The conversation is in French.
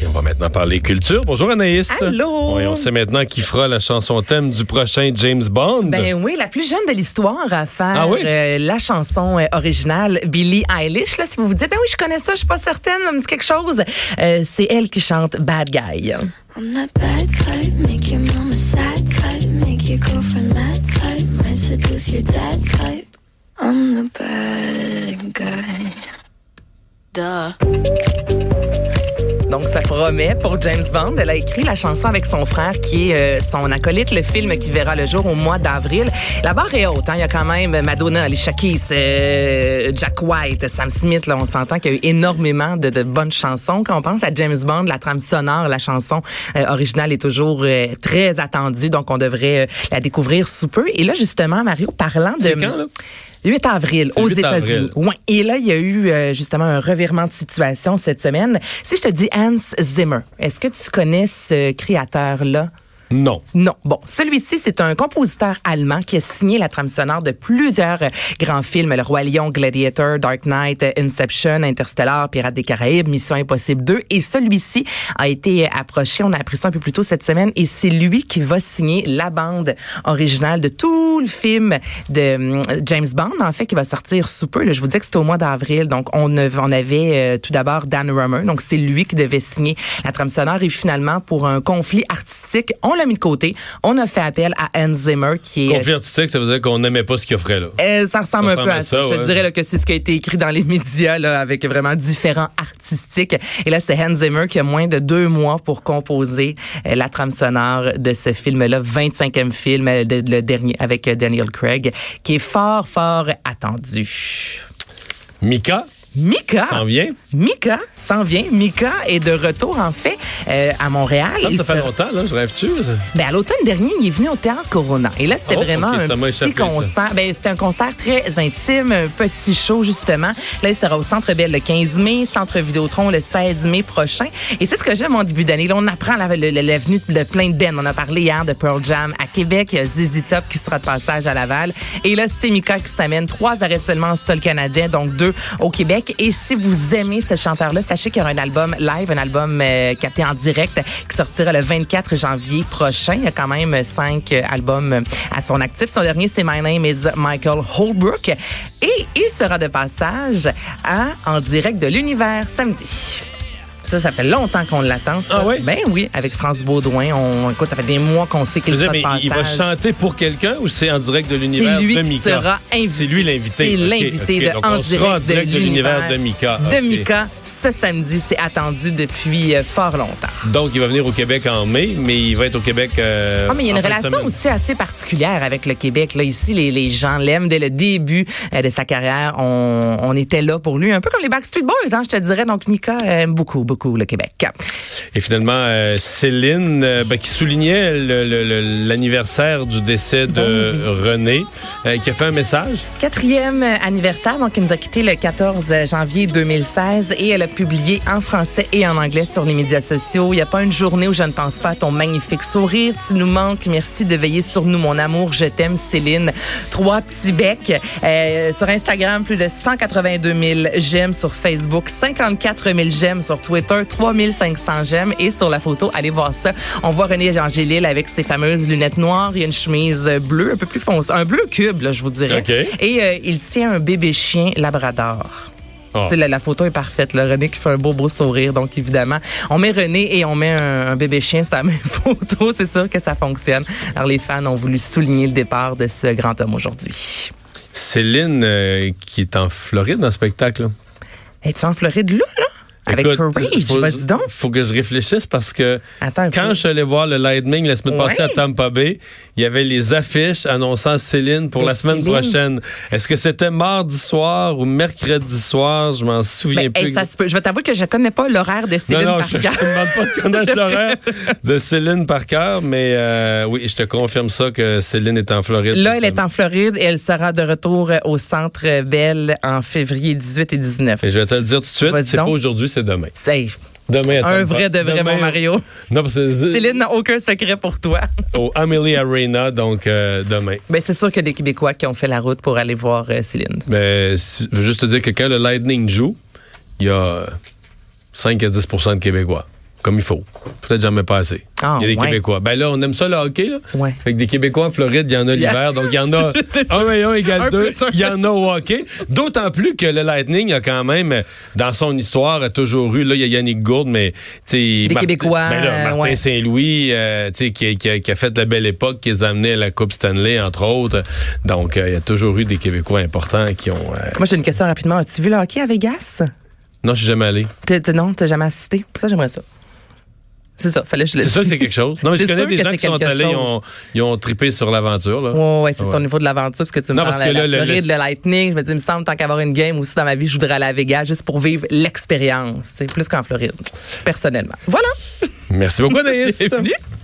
Et on va maintenant parler culture. Bonjour Anaïs. Allô? Oui, on sait maintenant qui fera la chanson thème du prochain James Bond. Ben oui, la plus jeune de l'histoire à faire Ah oui? euh, la chanson euh, originale, Billie Eilish. Là, si vous vous dites, ben oui, je connais ça, je suis pas certaine, ça me dit quelque chose. Euh, c'est elle qui chante Bad Guy. I'm bad type, make your mama sad type, make your girlfriend mad type, might seduce your dad type. I'm the bad guy. Duh. Donc, ça promet pour James Bond. Elle a écrit la chanson avec son frère qui est euh, son acolyte, le film qui verra le jour au mois d'avril. La barre est haute. Hein? Il y a quand même Madonna, Alicia Keys, euh, Jack White, Sam Smith. Là, on s'entend qu'il y a eu énormément de, de, bonnes chansons. Quand on pense à James Bond, la trame sonore, la chanson euh, originale est toujours euh, très attendue. Donc, on devrait euh, la découvrir sous peu. Et là, justement, Mario, parlant de... Quand, là? 8 avril aux le 8 avril. États-Unis. Ouais. Et là, il y a eu euh, justement un revirement de situation cette semaine. Si je te dis Hans Zimmer, est-ce que tu connais ce créateur-là? Non. Non. Bon, celui-ci, c'est un compositeur allemand qui a signé la trame sonore de plusieurs euh, grands films. Le Roi Lion, Gladiator, Dark Knight, euh, Inception, Interstellar, Pirates des Caraïbes, Mission Impossible 2. Et celui-ci a été euh, approché, on a appris ça un peu plus tôt cette semaine, et c'est lui qui va signer la bande originale de tout le film de James Bond, en fait, qui va sortir sous peu. Je vous dis que c'était au mois d'avril. Donc, on, av- on avait tout d'abord Dan Rummer. Donc, c'est lui qui devait signer la trame sonore. Et finalement, pour un conflit artistique, l'a mis de côté. On a fait appel à Hans Zimmer, qui est... Conflit artistique, ça veut dire qu'on n'aimait pas ce qu'il offrait, là. Euh, ça ressemble Ça un peu à à ça. Je dirais là, que c'est ce qui a été écrit dans les médias là, avec vraiment différents artistiques. Et là, c'est Hans Zimmer qui a moins de deux mois pour composer euh, la trame sonore de ce film-là, 25e film, euh, le dernier avec Daniel Craig, qui est fort, fort attendu. Mika? Mika. s'en vient. Mika s'en vient. Mika est de retour, en fait, euh, à Montréal. Ça, Il ça fait longtemps, là. Je rêve-tu? ben, à l'automne dernier, il est venu au Théâtre Corona. Et là, c'était Oh, vraiment un petit concert. Ben, c'était un concert très intime, un petit show, justement. Là, il sera au Centre Bell le 15 mai, Centre Vidéotron le 16 mai prochain. Et c'est ce que j'aime en début d'année. Là, on apprend la, venue de plein de bands. On a parlé hier de Pearl Jam à Québec. Il y a ZZ Top qui sera de passage à Laval. Et là, c'est Mika qui s'amène. Trois arrêts seulement en sol canadien, donc deux au Québec. Et si vous aimez ce chanteur-là, sachez qu'il y aura un album live, un album euh, capté en direct qui sortira le 24 janvier prochain. Il y a quand même cinq euh, albums euh, à son actif. Son dernier, c'est My Name is Michael Holbrook. Et il sera de passage à En direct de l'univers samedi. Ça, ça fait longtemps qu'on l'attend. ça. Ah oui? Ben oui, avec France Baudouin. On, écoute, ça fait des mois qu'on sait qu'il sera mais de il va chanter pour quelqu'un ou c'est en direct de l'univers C'est lui de qui Mika? sera invité. C'est lui l'invité. C'est Ok, l'invité de Donc, En on sera en direct, de l'univers de Mika. De. Mika, ce samedi, c'est attendu depuis euh, fort longtemps. Donc, il va venir au Québec en mai, mais il va être au Québec. euh, Ah, mais il y a une de relation aussi assez particulière avec le Québec. Là, ici, les, les gens l'aiment dès le début euh, de sa carrière. On, on était là pour lui, un peu comme les Backstreet Boys, hein, je te dirais. Donc, Mika aime beaucoup, beaucoup le Québec. Et finalement, euh, Céline, euh, ben, qui soulignait l'anniversaire du décès de René, euh, qui a fait un message. Quatrième anniversaire, donc il nous a quitté le 14 janvier 2016 et elle a publié en français et en anglais sur les médias sociaux. Il n'y a pas une journée où je ne pense pas à ton magnifique sourire. Tu nous manques. Merci de veiller sur nous, mon amour. Je t'aime, Céline. Trois petits becs. Sur Instagram, plus de 182 000 j'aime. Sur Facebook, 54 000 j'aime. Sur Twitter, 3500 j'aime. Et sur la photo, allez voir ça. On voit René Angélil avec ses fameuses lunettes noires. Il y a une chemise bleue, un peu plus foncée. Un bleu cube, là, je vous dirais. Et euh, il tient un bébé chien labrador. Oh. Sais, La, la photo est parfaite. Là. René qui fait un beau, beau sourire. Donc, évidemment, on met René et on met un, un bébé chien sur la même photo. C'est sûr que ça fonctionne. Alors, les fans ont voulu souligner le départ de ce grand homme aujourd'hui. Céline, euh, qui est en Floride dans le spectacle. Es-tu en Floride là, là? Avec Écoute, Courage, faut- vas-y donc. Faut que je réfléchisse parce que Attends quand je suis allé voir le Lightning la semaine passée à. Tampa Bay, il y avait les affiches annonçant Céline pour Mais la semaine Céline- prochaine. Est-ce que c'était mardi soir ou mercredi soir? Je m'en souviens plus. hey, ça se peut. Je vais t'avouer que je connais pas l'horaire de Céline non, par je ne demande pas de connaître Je- l'horaire de Céline par cœur, mais euh, oui, je te confirme ça que Céline est en Floride. Là, elle est en Floride et elle sera de retour au Centre Bell en février 18 et 19. Et je vais te le dire tout de suite, c'est pas donc. aujourd'hui, c'est demain. C'est Demain, Un vrai de vrai, demain- mon Mario. Non, que Céline n'a aucun secret pour toi. au Amelie Arena, donc euh, demain. Ben, c'est sûr qu'il y a des Québécois qui ont fait la route pour aller voir euh, Céline. Ben, si- je veux juste te dire que quand le Lightning joue, il y a euh, 5 à 10% de Québécois. Comme il faut. Peut-être jamais pas assez. Ah, il y a des ouais. Québécois. Ben là, on aime ça le hockey, là. Ouais. Fait que des Québécois en Floride, il y en a l'hiver. Donc, il y en a Je sais ça. 1 et 1 Un égale 2. plus un. Il y en a au hockey. D'autant plus que le Lightning a quand même, dans son histoire, a toujours eu, là, il y a Yannick Gourde, mais. Martin- Québécois, Ben là, Martin ouais. Saint-Louis, euh, qui, qui a- qui a fait la belle époque, qui les a amenés à la Coupe Stanley, entre autres. Donc, euh, il y a toujours eu des Québécois importants qui ont. euh, Moi, j'ai une question rapidement. As-tu vu le hockey à Vegas? Non, je suis jamais allé. T'es- t'es- non, t'as jamais assisté? Ça, j'aimerais ça. C'est ça, fallait que je le C'est sûr que c'est quelque chose. Non, mais je connais des gens qui sont allés, ils ont, ils ont trippé sur l'aventure. là. Ouais, ouais, c'est Ouais. ça au niveau de l'aventure, parce que tu me Non, parles parce que de la le- le- le Lightning. Je me dis, il me semble, tant qu'avoir une game aussi dans ma vie, je voudrais aller à Vegas juste pour vivre l'expérience. C'est plus qu'en Floride, personnellement. Voilà. Merci beaucoup, Anaïs.